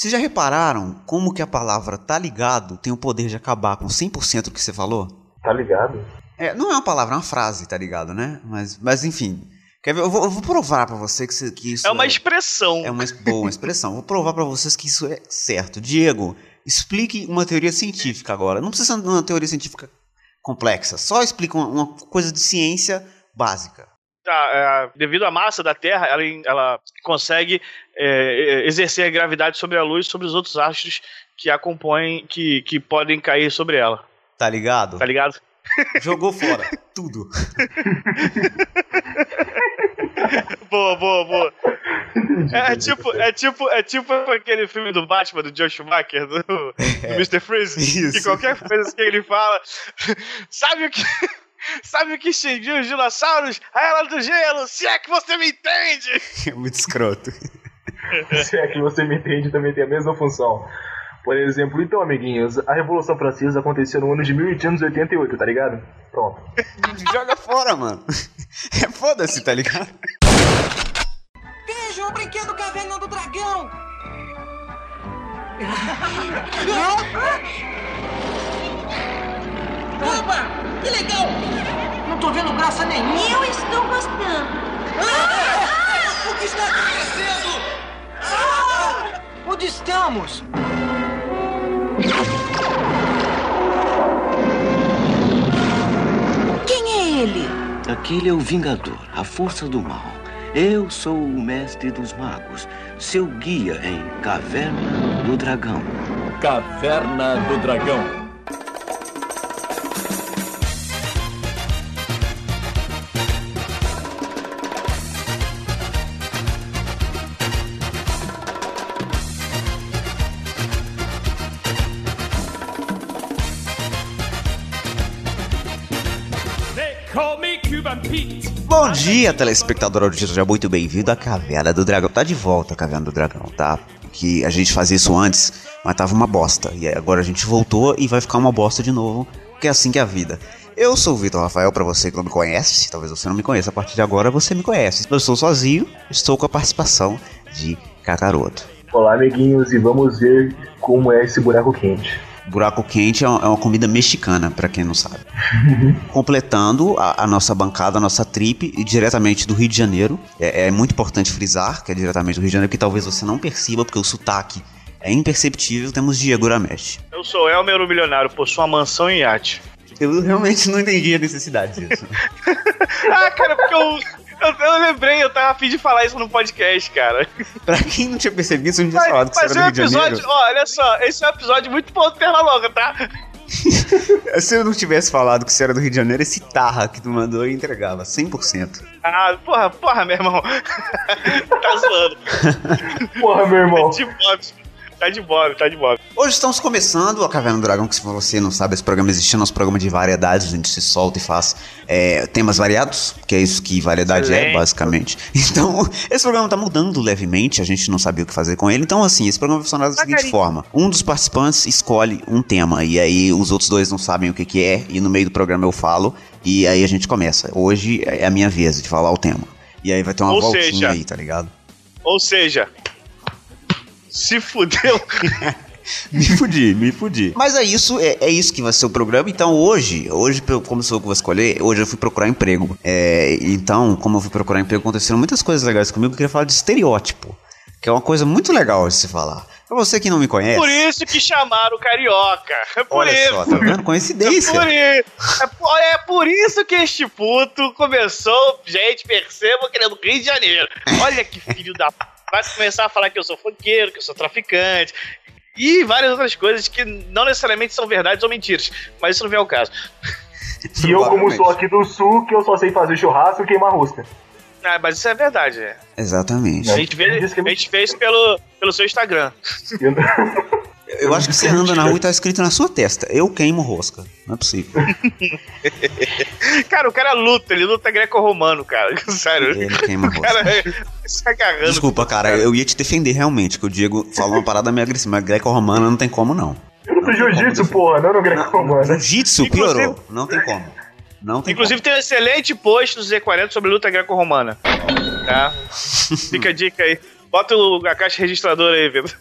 Vocês já repararam como que a palavra tá ligado tem o poder de acabar com 100% do que você falou? Tá ligado? É, não é uma palavra, é uma frase, tá ligado, né? Mas, mas enfim. Quer ver? Eu vou, eu vou provar pra você que, isso- que isso É uma expressão. é uma boa expressão. Vou provar pra vocês que isso é certo. Diego, explique uma teoria científica agora. Não precisa ser uma teoria científica complexa. Só explica uma, uma coisa de ciência básica. Tá, é, devido à massa da Terra, ela, ela consegue é, exercer a gravidade sobre a luz sobre os outros astros que a compõem, que, que podem cair sobre ela. Tá ligado? Tá ligado? Jogou fora. Tudo. Boa, boa, boa. É, é tipo, é tipo, é tipo aquele filme do Batman, do Josh Schumacher, do, do Mr. Freeze, Isso. que qualquer coisa que ele fala, sabe o que, sabe o que extinguiu os dinossauros? A Era do Gelo, se é que você me entende! É muito escroto. Se é que você me entende, também tem a mesma função. Por exemplo, então, amiguinhos, a Revolução Francesa aconteceu no ano de 1888, tá ligado? Pronto. Joga fora, mano. É foda-se, tá ligado? Veja o brinquedo Caverna do Dragão! Opa! Que legal! Não tô vendo graça nenhuma! Eu estou gostando. Ah! Estamos? Quem é ele? Aquele é o Vingador, a força do mal. Eu sou o mestre dos magos, seu guia em Caverna do Dragão. Caverna do Dragão. Bom dia, telespectador auditivo, seja muito bem-vindo à Caverna do Dragão. Tá de volta a Caverna do Dragão, tá? Que a gente fazia isso antes, mas tava uma bosta. E agora a gente voltou e vai ficar uma bosta de novo, porque é assim que é a vida. Eu sou o Vitor Rafael, pra você que não me conhece, talvez você não me conheça, a partir de agora você me conhece. Eu estou sozinho, estou com a participação de Kakaroto. Olá, amiguinhos, e vamos ver como é esse buraco quente. Buraco quente é uma é comida mexicana, pra quem não sabe. Completando a, a nossa bancada, a nossa trip, e diretamente do Rio de Janeiro. É, é muito importante frisar que é diretamente do Rio de Janeiro, que talvez você não perceba, porque o sotaque é imperceptível. Temos Diego Ramesh. Eu sou Elmer, o milionário, possuo uma mansão em iate. Eu realmente não entendi a necessidade disso. Ah, cara, porque eu, eu, eu lembrei, eu tava afim de falar isso no podcast, cara. pra quem não tinha percebido, você não tinha falado que Mas você é era um do Rio de episódio, Janeiro. ó, olha só, esse é um episódio muito ponto perna longa, tá? Se eu não tivesse falado que você era do Rio de Janeiro, esse tarra que tu mandou eu entregava, 100%. Ah, porra, porra, meu irmão. tá zoando. Porra, meu irmão. Tá de tá de bob, tá de bob. Hoje estamos começando a Caverna do Dragão, que se você não sabe, esse programa existe, é nosso programa de variedades, a gente se solta e faz é, temas variados, que é isso que variedade é, Excelente. basicamente. Então, esse programa tá mudando levemente, a gente não sabia o que fazer com ele, então assim, esse programa vai funcionar da seguinte forma, um dos participantes escolhe um tema, e aí os outros dois não sabem o que que é, e no meio do programa eu falo, e aí a gente começa. Hoje é a minha vez de falar o tema. E aí vai ter uma Ou voltinha seja, aí, tá ligado? Ou seja, se fudeu. Me fudi, me fudi. Mas é isso, é, é isso que vai ser o programa. Então hoje, hoje, como sou eu que vou escolher, hoje eu fui procurar emprego. É, então, como eu fui procurar emprego, aconteceram muitas coisas legais comigo. Eu queria falar de estereótipo, que é uma coisa muito legal de se falar. Pra você que não me conhece, Por isso que chamaram o carioca. É por olha isso. só, tá vendo? É Coincidência. por, i- é por- é por isso que este puto começou, gente, percebam que ele é do Rio de Janeiro. Olha que filho da. Vai começar a falar que eu sou funkeiro, que eu sou traficante. E várias outras coisas que não necessariamente são verdades ou mentiras. Mas isso não vem ao caso. E eu, como sou aqui do sul, que eu só sei fazer churrasco e queimar rosca. Ah, mas isso é verdade. é. Exatamente. A gente vê, é a gente vê isso pelo, pelo seu Instagram. Eu- acho que você anda na rua e tá escrito na sua testa: Eu queimo rosca. Não é possível. Cara, o cara luta, ele luta greco-romano, cara. Sério. Ele queima O rosca. cara se agarrando. Desculpa, cara, eu ia te defender realmente, que o Diego falou uma parada meio agressiva, mas greco-romana não tem como não. Eu luto jiu-jitsu, porra, não no greco-romano. Jiu-jitsu Inclusive- piorou. Não tem como. Não tem Inclusive tem um excelente post no Z40 sobre luta greco-romana. Tá? Fica a dica aí. Bota o- a caixa registradora aí, Vitor.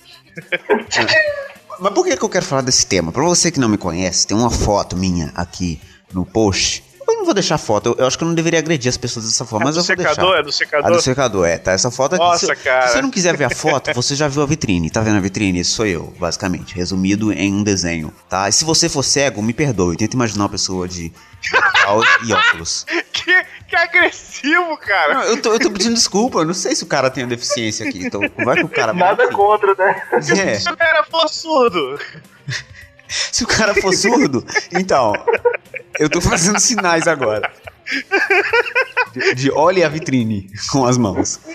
Mas por que, que eu quero falar desse tema? Pra você que não me conhece, tem uma foto minha aqui no post. Eu não vou deixar foto, eu, eu acho que eu não deveria agredir as pessoas dessa forma, mas do eu vou secador? deixar. É do secador? do secador, é, tá? Essa foto aqui. Nossa, se, cara. Se você não quiser ver a foto, você já viu a vitrine. Tá vendo a vitrine? Esse sou eu, basicamente. Resumido em um desenho, tá? E se você for cego, me perdoe. Tenta imaginar uma pessoa de e óculos. Que, que agressivo, cara. Não, eu, tô, eu tô pedindo desculpa, eu não sei se o cara tem a deficiência aqui. Então, vai que o cara. Nada enfim. contra, né? É, Se o cara for surdo. se o cara for surdo, então. Eu tô fazendo sinais agora. De, de olhe a vitrine com as mãos.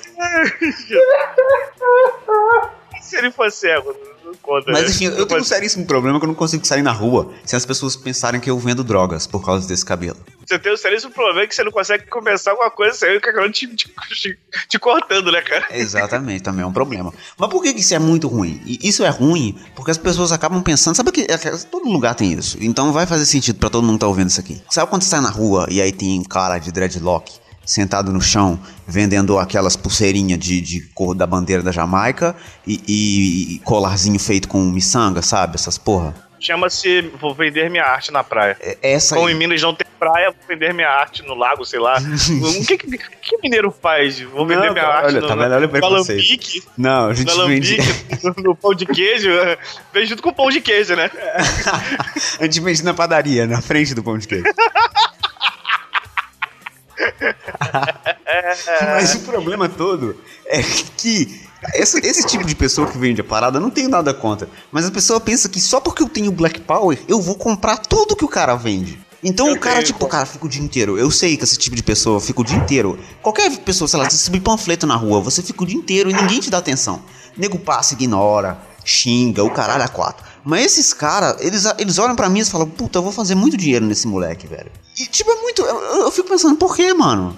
Se ele for cego, não conta. Mas enfim, eu tenho um seríssimo problema que eu não consigo sair na rua se as pessoas pensarem que eu vendo drogas por causa desse cabelo. Você tem o seríssimo problema que você não consegue começar alguma coisa sem o cara te, te, te, te cortando, né, cara? Exatamente, também é um problema. Mas por que isso é muito ruim? E isso é ruim porque as pessoas acabam pensando, sabe que é todo lugar tem isso. Então vai fazer sentido pra todo mundo que tá ouvindo isso aqui. Sabe quando você sai na rua e aí tem um cara de dreadlock sentado no chão vendendo aquelas pulseirinhas de, de cor da bandeira da Jamaica e, e- e colarzinho feito com miçanga, sabe? Essas porra. Chama-se Vou Vender Minha Arte na Praia. É- Essa Como aí. em Minas não tem praia, vou vender minha arte no lago, sei lá. O que, que, que mineiro faz? Vou vender Não, minha cara, arte olha, no, tá o no preconceito. alambique, Não, a no gente vende. alambique, no, no pão de queijo. Vem junto com o pão de queijo, né? a gente vende na padaria, na frente do pão de queijo. Mas o problema todo é que essa- esse tipo de pessoa que vende a parada, eu não tenho nada contra. Mas a pessoa pensa que só porque eu tenho Black Power, eu vou comprar tudo que o cara vende. Então Eu o cara, tenho, tipo, o cara fica o dia inteiro. Eu sei que esse tipo de pessoa fica o dia inteiro. Qualquer pessoa, sei lá, você subir panfleto na rua, você fica o dia inteiro e ninguém te dá atenção. Nego passa, ignora, xinga, o caralho a quatro. Mas esses caras, eles, eles olham pra mim e falam, puta, eu vou fazer muito dinheiro nesse moleque, velho. E tipo, é muito. Eu, eu fico pensando, por quê, mano?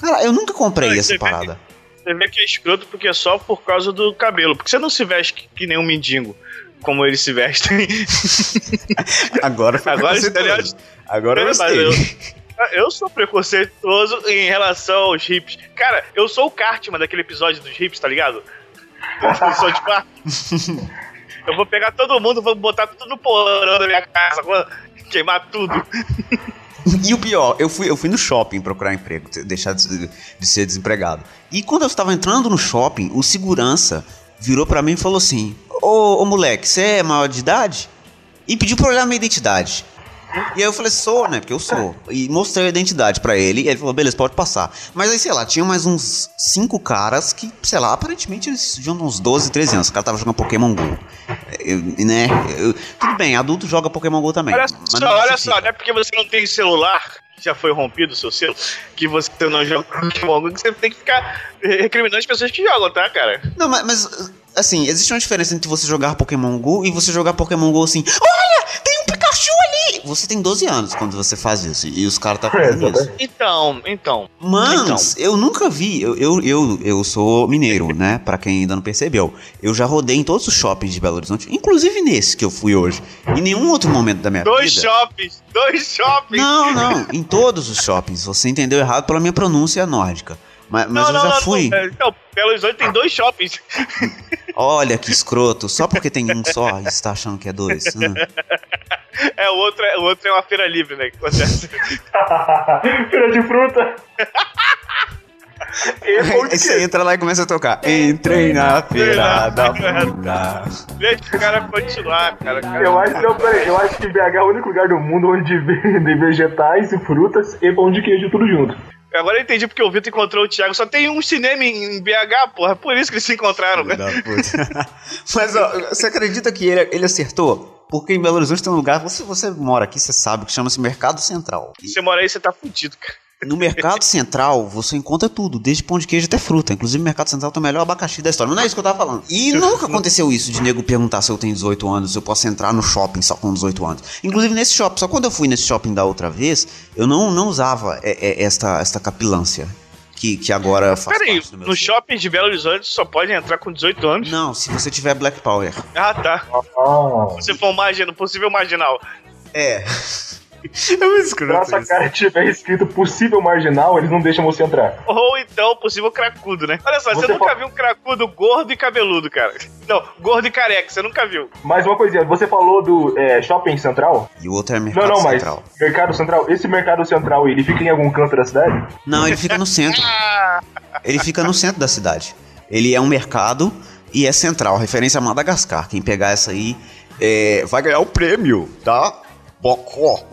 Cara, eu nunca comprei Não, essa você vê parada. Você vê que é escroto porque é só por causa do cabelo. Porque você não se veste que, que nem um mendigo, como eles se vestem. Agora foi Agora, preconceituoso. Agora eu gostei. eu, eu sou preconceituoso em relação aos hips. Cara, eu sou o Cartman daquele episódio dos hips, tá ligado? Do South Park. Eu vou pegar todo mundo, vou botar tudo no porão da minha casa, vou queimar tudo. E o pior, eu fui, eu fui no shopping procurar emprego, deixar de, de ser desempregado. E quando eu estava entrando no shopping, o segurança virou pra mim e falou assim: Ô, ô moleque, você é maior de idade? E pediu pra olhar minha identidade. E aí eu falei, sou, né? Porque eu sou. E mostrei a identidade pra ele. E ele falou, beleza, pode passar. Mas aí, sei lá, tinha mais uns cinco caras que, sei lá, aparentemente eles tinham uns 12, 13 anos. O cara tava jogando Pokémon GO. Eu, né? eu- tudo bem, adulto joga Pokémon GO também. Olha só, não olha só, não é porque você não tem celular, já foi rompido o seu selo, que você não joga Pokémon Go, que você tem que ficar recriminando as pessoas que jogam, tá, cara? Não, mas, mas, assim, existe uma diferença entre você jogar Pokémon GO e você jogar Pokémon GO assim, olha, tem Pikachu ali! Você tem 12 anos quando você faz isso, e os caras tá fazendo isso. Então, então. Mas eu nunca vi, eu, eu, eu, eu sou mineiro, né? Pra quem ainda não percebeu. Eu já rodei em todos os shoppings de Belo Horizonte, inclusive nesse que eu fui hoje. Em nenhum outro momento da minha Dois vida. shoppings, dois shoppings. Não, não, em todos os shoppings. Você entendeu errado pela minha pronúncia nórdica. Mas, mas não, eu não, já não, fui. não. Então, Belo Horizonte tem dois shoppings. Olha que escroto, só porque tem um só, você tá achando que é dois. Hum. É, o outro é, o outro é uma feira livre, né? Que acontece. Feira de fruta. E Aí você entra lá e começa a tocar. Entrei na feira da fruta. Deixa o cara continuar, cara. cara. Eu acho, não, peraí, eu acho que BH é o único lugar do mundo onde vendem vegetais e frutas e pão de queijo tudo junto. Agora eu entendi porque o Vitor encontrou o Thiago. Só tem um cinema em BH, porra. Por isso que eles se encontraram, né? Mas ó, você acredita que ele, ele acertou? Porque em Belo Horizonte tem um lugar, você, você mora aqui, você sabe, que chama-se Mercado Central. Se você mora aí, você tá fudido, cara. No Mercado Central, você encontra tudo, desde pão de queijo até fruta. Inclusive, o Mercado Central tem o melhor abacaxi da história. Mas não é isso que eu tava falando. E nunca aconteceu isso de nego perguntar se eu tenho 18 anos, se eu posso entrar no shopping só com 18 anos. Inclusive, nesse shopping, só quando eu fui nesse shopping da outra vez, eu não, não usava é, é, esta, esta capilância. Que, que agora faz Peraí, parte do meu no ser. shopping de Belo Horizonte só pode entrar com 18 anos. Não, se você tiver Black Power. Ah, tá. Ah, Se for um margin... possível marginal. É. É muito Se escroto nossa isso. cara tiver escrito possível marginal, eles não deixam você entrar. Ou então, possível cracudo, né? Olha só, você, Você nunca fa- viu um cracudo gordo e cabeludo, cara. Não, gordo e careca, você nunca viu. Mais uma coisinha, você falou do é, Shopping Central? E o outro é mercado Não, não, mas central. Mercado Central, esse Mercado Central, ele fica em algum canto da cidade? Não, ele fica no centro. Ah, Ele fica no centro da cidade. Ele é um mercado e é central, referência a Madagascar. Quem pegar essa aí é, vai ganhar o prêmio, tá? Bocó.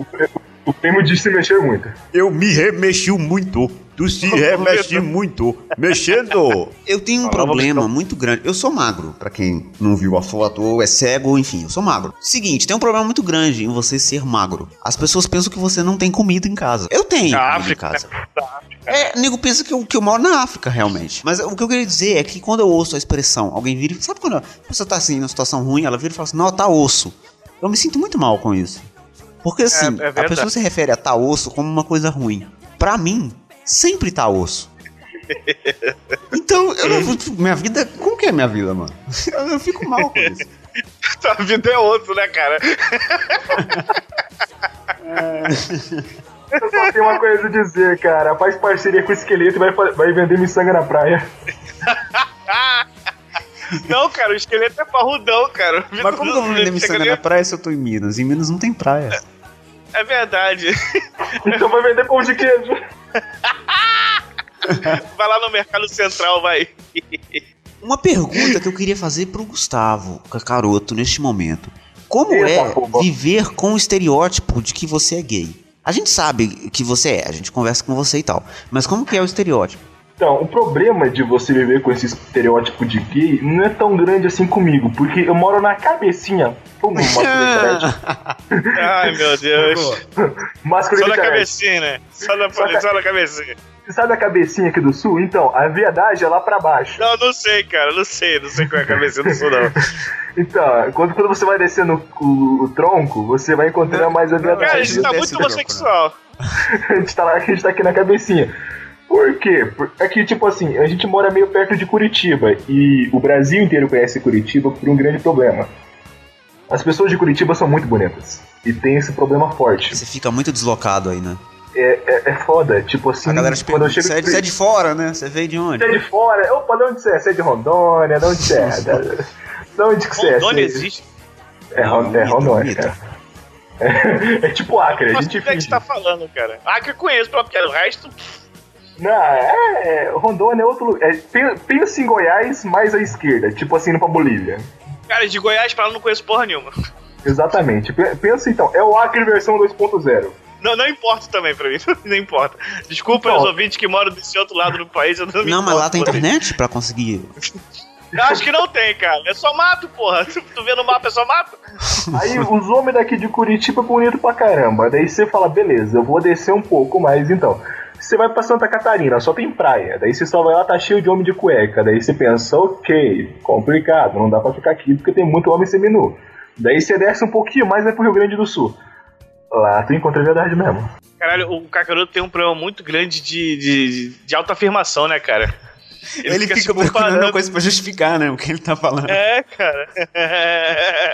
O prêmio de se mexer muito. Eu me remexi muito. Tu se remexe muito. Mexendo. Eu tenho um problema muito grande. Eu sou magro, pra quem não viu a foto ou é cego, enfim, eu sou magro. Seguinte, tem um problema muito grande em você ser magro. As pessoas pensam que você não tem comida em casa. Eu tenho comida África, em casa. né? África. É, nego pensa que eu, que eu moro na África, realmente. Mas o que eu queria dizer é que quando eu ouço a expressão, alguém vira e. Sabe quando a pessoa tá assim, numa situação ruim, ela vira e fala assim, não, tá osso. Eu me sinto muito mal com isso. Porque assim, é a verdade. pessoa se refere a tá osso como uma coisa ruim. Pra mim, sempre tá osso. Então, eu não, minha vida. Como que é minha vida, mano? Eu, eu fico mal com isso. Tua vida é outro, né, cara? Eu só tenho uma coisa a dizer, cara. Faz parceria com o esqueleto e vai, vai vender miçanga na praia. Não, cara, o esqueleto é parrudão, cara. Mas como que eu vou vender miçanga na praia se eu tô em Minas? Em Minas não tem praia. É verdade. Então vai vender pão de queijo. Vai lá no Mercado Central, vai. Uma pergunta que eu queria fazer pro Gustavo Cacaroto neste momento. Como Eita, é porra. viver com o estereótipo de que você é gay? A gente sabe que você é, a gente conversa com você e tal. Mas como que é o estereótipo? Então, o problema de você viver com esse estereótipo de gay não é tão grande assim comigo, porque eu moro na cabecinha. Pum. Ai, meu Deus. Só na cabecinha, né? Só na, Só só na cabecinha. Você sabe a cabecinha aqui do sul? Então, a viadagem é lá pra baixo. Não, não sei, cara. Não sei. Não sei qual é a cabecinha do sul, não. Então, quando, quando você vai descendo o, o tronco, você vai encontrar mais a viadagem. Cara, a gente tá muito tronco, homossexual. a gente tá lá, a gente tá aqui na cabecinha. Por quê? É que, tipo assim, a gente mora meio perto de Curitiba e o Brasil inteiro conhece Curitiba por um grande problema. As pessoas de Curitiba são muito bonitas. E tem esse problema forte. Você fica muito deslocado aí, né? É, é, é foda, tipo assim. A galera te quando eu pergunta, chego você é, de, você é de fora, né? Você veio de onde? Você é de fora? Opa, de onde você é? Você é de Rondônia? De onde você é? Da- De onde que você é? Rondônia existe. É, Ron- Não, é Rondônia, cara. É, é tipo Acre, a gente o que é que você tá falando, cara? Eu conheço, porque o resto. Não, é. Rondônia é outro lugar. É, pen- pensa em Goiás mais à esquerda, tipo assim, indo pra Bolívia. Cara, de Goiás pra lá não conheço porra nenhuma. Exatamente. Pe- Pensa então, é o Acre versão 2.0. Não, não importa também pra mim. Não importa. Desculpa Então. os ouvintes que moram desse outro lado do país. Eu não me Não, mas lá tem internet pra conseguir. Eu acho que não tem, cara. É só mato, porra. Tu, tu vê no mapa, é só mato. Aí os homens daqui de Curitiba é bonito pra caramba. Daí você fala, beleza, eu vou descer um pouco mais então. Você vai pra Santa Catarina, só tem praia. Daí você só vai lá, tá cheio de homem de cueca. Daí você pensa, ok, complicado, não dá pra ficar aqui porque tem muito homem seminu. Daí você desce um pouquinho mais, vai pro Rio Grande do Sul. Lá tu encontra a verdade mesmo. Caralho, o Kakaroto tem um problema muito grande de, de, de autoafirmação, né, cara? Ele, fica, se procurando coisa pra justificar, né? O que ele tá falando. É, cara.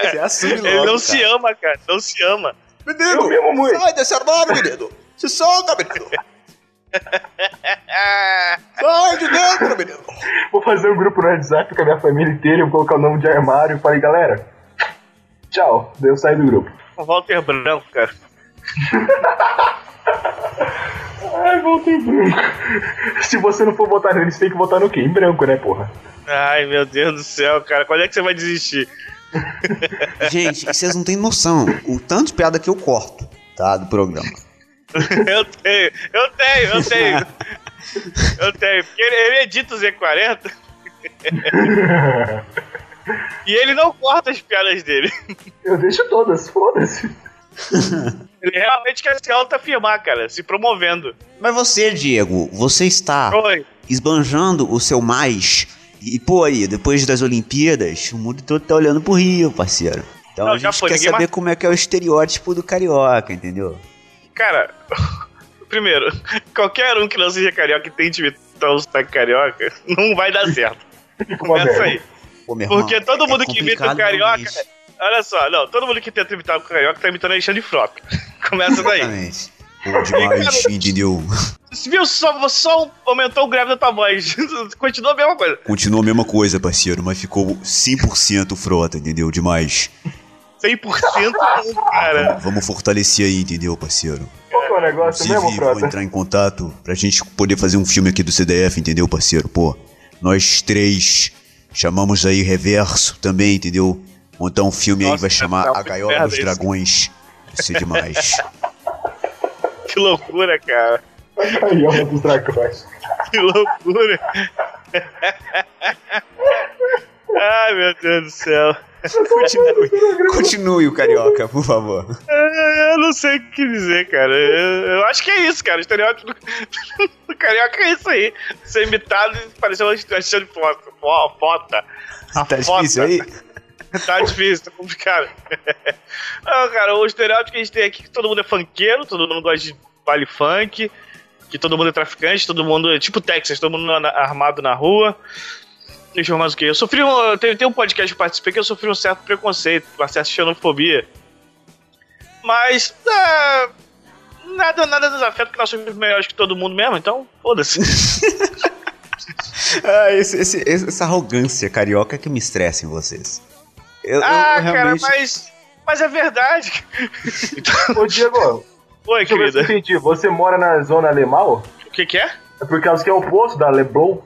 Você assume logo, Ele não cara. se ama, cara. Não se ama. Eu mesmo muito. Sai desse armário, menino! Se solta, menino! Sai de dentro, menino! Vou fazer um grupo no WhatsApp com a minha família inteira, vou colocar o nome de armário e falei, galera, tchau. Daí eu saio do grupo. O Walter Branco, cara. Ai, em branco. Se você não for votar neles, tem que votar no quê? Em branco, né, porra? Ai, meu Deus do céu, cara. Quando é que você vai desistir? Gente, vocês não têm noção o tanto de piada que eu corto, tá? Do programa. Eu tenho, eu tenho, eu tenho. Eu tenho. Porque ele, ele edita o Z40 e ele não corta as piadas dele. Eu deixo todas, foda-se. Ele realmente quer se autoafirmar, cara, se promovendo. Mas você, Diego, você está Oi. esbanjando o seu mais. E, pô, aí, depois das Olimpíadas, o mundo todo tá olhando pro Rio, parceiro. Então Não, a já gente foi, quer saber mais- como é que é o estereótipo do carioca, entendeu? Cara, primeiro, qualquer um que não seja carioca e tente imitar o sotaque carioca, não vai dar certo. Começa aí. Pô, Porque irmão, todo é mundo que imita o carioca. isso. Olha só, não, todo mundo que tenta imitar o carioca tá imitando Alexandre Frota. Começa daí. Exatamente. Pô, demais, entendeu? Você viu? Só, só aumentou o grave da tua voz. Continua a mesma coisa. Continuou a mesma coisa, parceiro, mas ficou 100% frota, entendeu? Demais. 100% cara. Vamos, vamos fortalecer aí, entendeu, parceiro? Qual que é o negócio Inclusive, mesmo, vou entrar em contato pra gente poder fazer um filme aqui do CDF, entendeu, parceiro? Pô, nós três chamamos aí Reverso também, entendeu? Montar um filme aí Nossa, vai chamar tá A Gaiola dos. Dragões. Vai ser demais. Que loucura, cara. Gaiola dos dragões. Que loucura. Ai, meu Deus do céu. continue, continue o carioca, por favor. Eu não sei o que dizer, cara. Eu, eu acho que é isso, cara. O estereótipo do, do carioca é isso aí. Ser imitado e parecer uma extensão de foto. Fo- Fota. A Tá fota. difícil aí? Tá difícil, tá complicado. Não, cara, o estereótipo que a gente tem aqui é que todo mundo é funkeiro, todo mundo gosta de baile funk, que todo mundo é traficante, todo mundo é tipo Texas, todo mundo na- armado na rua. Deixa eu mais o que. Eu sofri um. Tem, tem um podcast que eu participei que eu sofri um certo preconceito, uma certa xenofobia. Mas. é, nada, nada desafeta, porque nós somos melhores que todo mundo mesmo, então foda-se. Ah, esse- esse- essa arrogância carioca que me estressa em vocês. Eu, eu ah, cara, realmente- mas. Mas é verdade. Ô, Diego, Oi, deixa eu eu querida. entendi. Você mora na zona Lemal? O que, que é? É por causa que é o oposto da Leblon?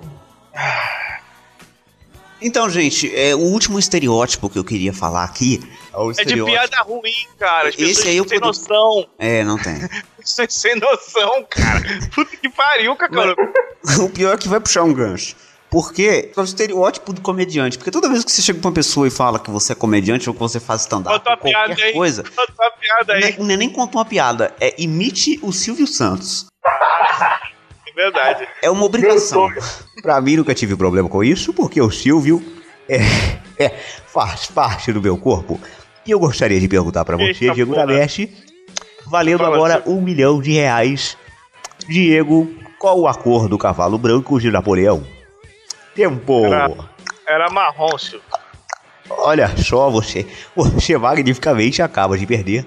Então, gente, é, o último estereótipo que eu queria falar aqui é o É de piada ruim, cara. As Esse aí eu sem poder- noção. É, não tem. Sem, sem noção, cara. Puta que pariu, cara. o pior é que vai puxar um gancho. Porque é o estereótipo do comediante. Porque toda vez que você chega pra uma pessoa e fala que você é comediante ou que você faz stand-up, qualquer piada aí. coisa, Conta uma piada não é, aí. não é nem conta uma piada, é imite o Silvio Santos. É verdade. É uma obrigação. Pra mim nunca tive problema com isso, porque o Silvio é, é, faz parte do meu corpo. E eu gostaria de perguntar pra você, Eita Diego. Daveste, valendo Fala, agora Silvio. um milhão de reais. Diego, qual a cor do cavalo branco de Napoleão? Tempo! Era- Era marrom, Silvio. Olha só você, você magnificamente acaba de perder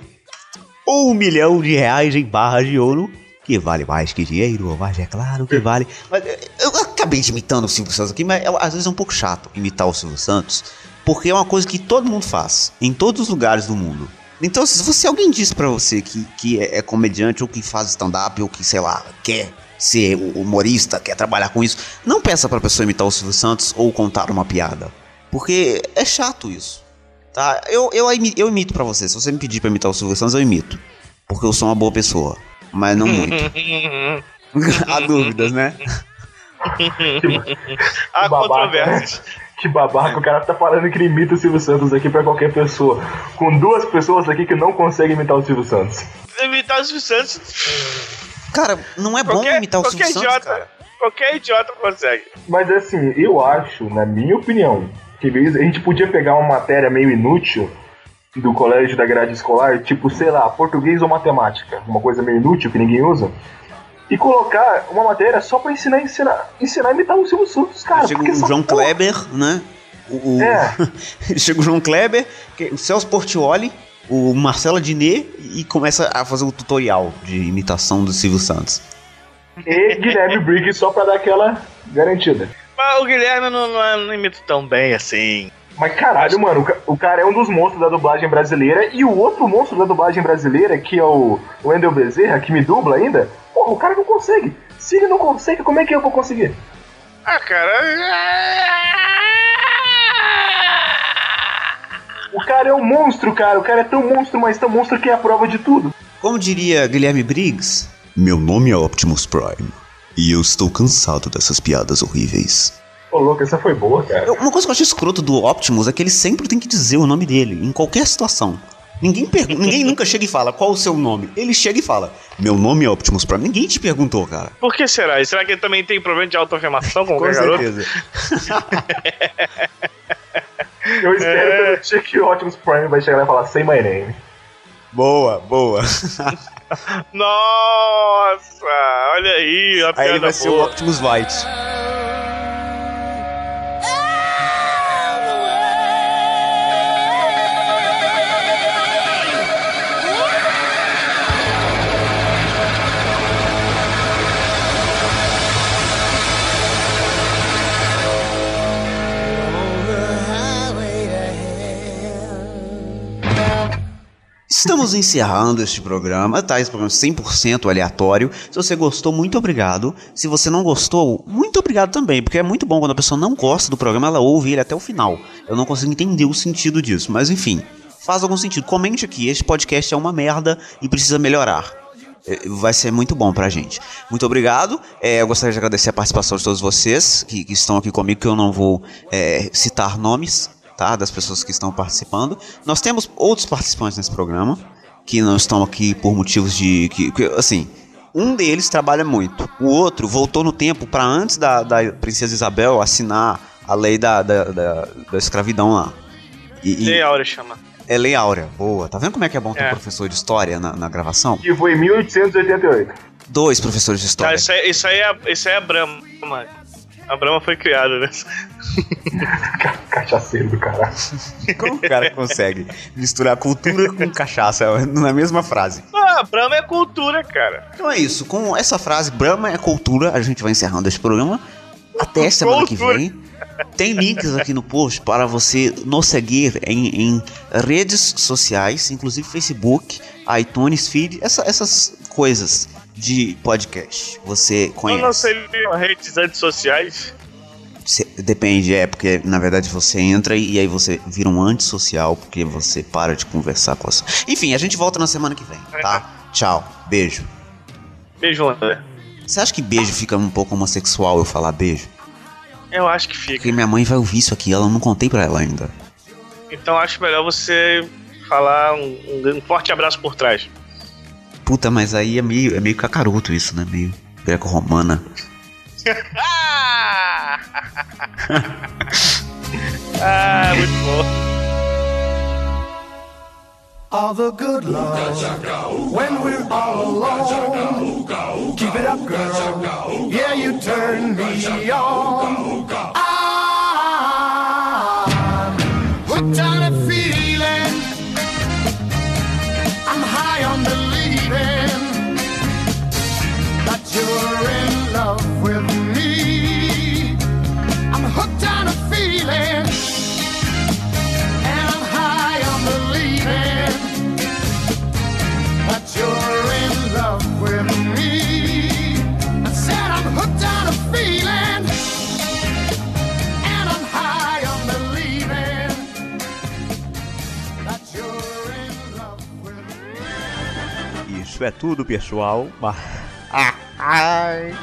um milhão de reais em barras de ouro, que vale mais que dinheiro, mas é claro que vale. Mas eh, eu acabei imitando o Silvio Santos aqui, mas às vezes é um pouco chato imitar o Silvio Santos, porque é uma coisa que todo mundo faz, em todos os lugares do mundo. Então, se você alguém diz pra você que, que é, é comediante ou que faz stand-up ou que, sei lá, quer ser humorista, quer trabalhar com isso, não peça pra pessoa imitar o Silvio Santos ou contar uma piada. Porque é chato isso. Tá? Eu, eu, eu imito pra você. Se você me pedir pra imitar o Silvio Santos, eu imito. Porque eu sou uma boa pessoa. Mas não muito. Há dúvidas, né? Há controvérsias. Que babaca, o cara tá falando que ele imita o Silvio Santos aqui pra qualquer pessoa. Com duas pessoas aqui que não conseguem imitar o Silvio Santos. Imitar o Silvio Santos, Cara, não é bom qualquer, imitar o Silvio Santos, idiota, cara. qualquer idiota consegue. Mas assim, eu acho, na minha opinião, que a gente podia pegar uma matéria meio inútil do colégio da grade escolar, tipo, sei lá, português ou matemática, uma coisa meio inútil que ninguém usa, e colocar uma matéria só pra ensinar, ensinar, ensinar a imitar o Silvio Santos, cara. Chega o João porra- Kleber, né? O, o- É. Chega o João Kleber, que- o Celso Portioli, o Marcelo Diné e começa a fazer o tutorial de imitação do Silvio Santos. E Guilherme Briggs só pra dar aquela garantida. Mas o Guilherme não, não, não imita tão bem assim. Mas caralho, mano, o ca- o cara é um dos monstros da dublagem brasileira e o outro monstro da dublagem brasileira, que é o Wendel Bezerra, que me dubla ainda, porra, o cara não consegue. Se ele não consegue, como é que eu vou conseguir? Ah, cara. O cara é um monstro, cara. O cara é tão monstro, mas tão monstro que é a prova de tudo. Como diria Guilherme Briggs, meu nome é Optimus Prime. E eu estou cansado dessas piadas horríveis. Ô, louco, essa foi boa, cara. Uma coisa que eu acho escroto do Optimus é que ele sempre tem que dizer o nome dele, em qualquer situação. Ninguém, ninguém nunca chega e fala qual o seu nome. Ele chega e fala: Meu nome é Optimus Prime. Ninguém te perguntou, cara. Por que será? E será que ele também tem problema de autoafirmação Com garoto? certeza. Eu espero É. pelo dia que o Optimus Prime vai chegar lá e falar Say my name. Boa, boa. Nossa, olha aí, Aí ele vai ser o boa. Optimus White. Estamos encerrando este programa, tá? Esse programa é 100% aleatório. Se você gostou, muito obrigado. Se você não gostou, muito obrigado também, porque é muito bom quando a pessoa não gosta do programa, ela ouve ele até o final. Eu não consigo entender o sentido disso, mas enfim, faz algum sentido. Comente aqui, este podcast é uma merda e precisa melhorar. É, Vai ser muito bom pra gente. Muito obrigado. É, eu gostaria de agradecer a participação de todos vocês que, que estão aqui comigo, que eu não vou é, citar nomes, tá? Das pessoas que estão participando. Nós temos outros participantes nesse programa que não estão aqui por motivos de. Que, que, assim, um deles trabalha muito. O outro voltou no tempo para antes da, da Princesa Isabel assinar a lei da, da, da, da escravidão lá. E, e- Lei Áurea chama. é lei áurea. Boa. Tá vendo como é que é bom ter um É. professor de história na, na gravação? Que foi em 1888. Dois professores de história. Cara, isso aí, isso aí é, isso aí é a Brahma. A Brahma foi criada, né? Cachaceiro do caralho. Como o cara consegue misturar cultura com cachaça na mesma frase? Ah, Brahma é cultura, cara. Então é isso. Com essa frase, Brahma é cultura, a gente vai encerrando este programa. Até semana que vem. Tem links aqui no post para você nos seguir em, em redes sociais, inclusive Facebook, iTunes, Feed, essa- essas coisas de podcast. Você Eu não conhece. sei redes antissociais. Depende, é, porque na verdade você entra e, e aí você vira um antissocial, porque você para de conversar com as. Enfim, a gente volta na semana que vem, tá? Tchau, beijo. Beijo, André. Você acha que beijo fica um pouco homossexual eu falar beijo? Eu acho que fica. Porque minha mãe vai ouvir isso aqui, ela não contei pra ela ainda. Então acho melhor você falar um, um- um forte abraço por trás. Puta, mas aí é meio, é meio cacaroto isso, né? Meio greco-romana. Ah! muito bom. all the good love when we're all alone. Keep it up, girl. Yeah, you turn me on. I'm hooked on a feeling. Isso é tudo, pessoal. Ai.